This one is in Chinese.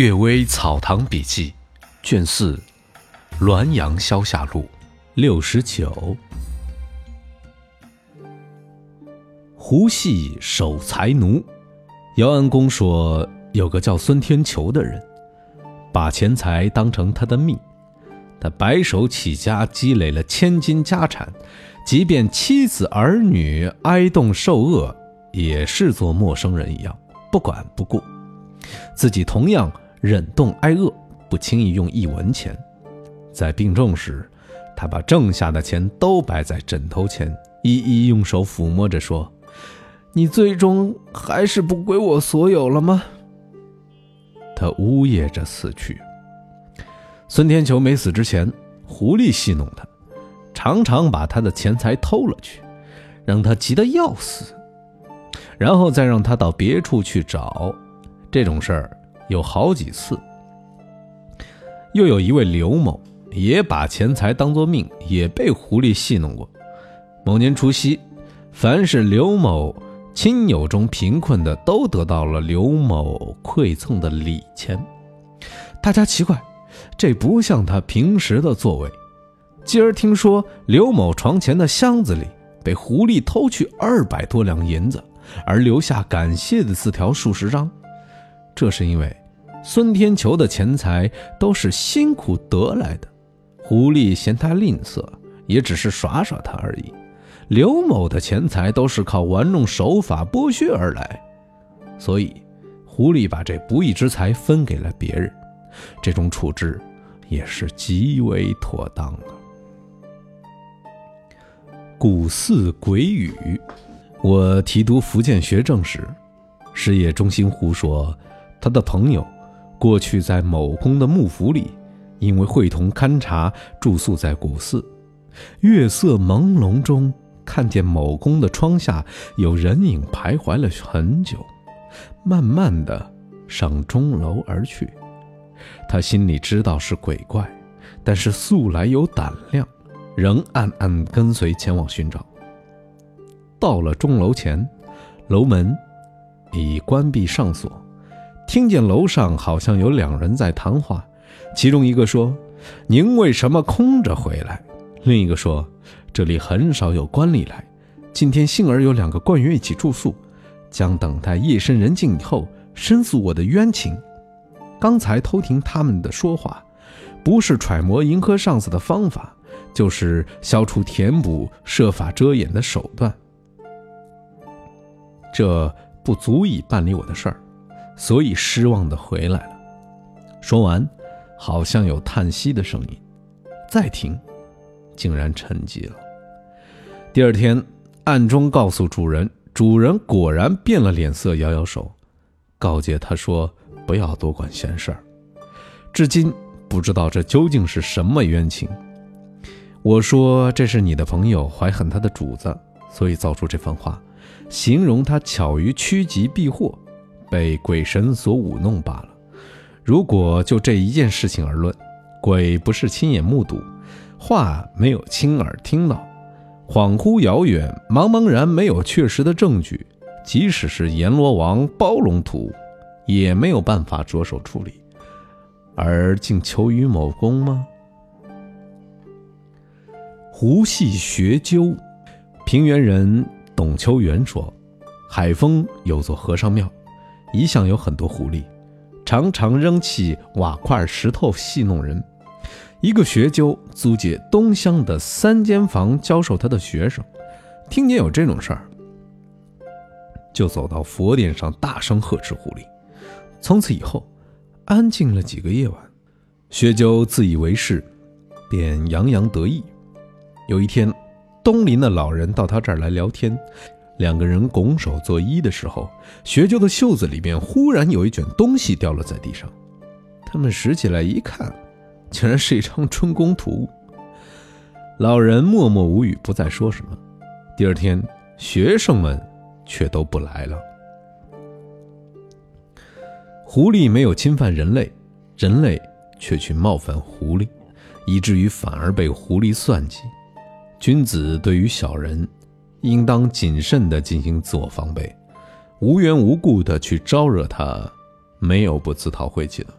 阅微草堂笔记，卷四，《滦阳消夏录》六十九。胡系守财奴，姚安公说，有个叫孙天球的人，把钱财当成他的命。他白手起家，积累了千金家产，即便妻子儿女挨冻受饿，也视作陌生人一样，不管不顾。自己同样忍冻挨饿，不轻易用一文钱。在病重时，他把挣下的钱都摆在枕头前，一一用手抚摸着说：“你最终还是不归我所有了吗？”他呜咽着死去。孙天球没死之前，狐狸戏弄他，常常把他的钱财偷了去，让他急得要死，然后再让他到别处去找。这种事儿有好几次，又有一位刘某也把钱财当作命，也被狐狸戏弄过。某年除夕，凡是刘某亲友中贫困的，都得到了刘某馈赠的礼钱。大家奇怪，这不像他平时的作为。继而听说刘某床前的箱子里被狐狸偷去二百多两银子，而留下感谢的字条数十张。这是因为孙天球的钱财都是辛苦得来的，狐狸嫌他吝啬，也只是耍耍他而已。刘某的钱财都是靠玩弄手法剥削而来，所以狐狸把这不义之财分给了别人，这种处置也是极为妥当的。古寺鬼语，我提督福建学政时，师爷钟兴湖说。他的朋友过去在某宫的幕府里，因为会同勘察住宿在古寺，月色朦胧中看见某宫的窗下有人影徘徊了很久，慢慢的上钟楼而去。他心里知道是鬼怪，但是素来有胆量，仍暗暗跟随前往寻找。到了钟楼前，楼门已关闭上锁。听见楼上好像有两人在谈话，其中一个说：“您为什么空着回来？”另一个说：“这里很少有官吏来，今天幸而有两个官员一起住宿，将等待夜深人静以后申诉我的冤情。刚才偷听他们的说话，不是揣摩迎合上司的方法，就是消除填补、设法遮掩的手段。这不足以办理我的事儿。”所以失望的回来了。说完，好像有叹息的声音。再听，竟然沉寂了。第二天，暗中告诉主人，主人果然变了脸色，摇摇手，告诫他说：“不要多管闲事儿。”至今不知道这究竟是什么冤情。我说：“这是你的朋友怀恨他的主子，所以造出这番话，形容他巧于趋吉避祸。”被鬼神所舞弄罢了。如果就这一件事情而论，鬼不是亲眼目睹，话没有亲耳听到，恍惚遥远，茫茫然没有确实的证据，即使是阎罗王包龙图，也没有办法着手处理。而竟求于某公吗？胡系学究，平原人董秋元说，海丰有座和尚庙。一向有很多狐狸，常常扔弃瓦块、石头戏弄人。一个学究租借东乡的三间房教授他的学生，听见有这种事儿，就走到佛殿上大声呵斥狐狸。从此以后，安静了几个夜晚。学究自以为是，便洋洋得意。有一天，东邻的老人到他这儿来聊天。两个人拱手作揖的时候，学究的袖子里面忽然有一卷东西掉落在地上。他们拾起来一看，竟然是一张春宫图。老人默默无语，不再说什么。第二天，学生们却都不来了。狐狸没有侵犯人类，人类却去冒犯狐狸，以至于反而被狐狸算计。君子对于小人。应当谨慎地进行自我防备，无缘无故地去招惹他，没有不自讨晦气的。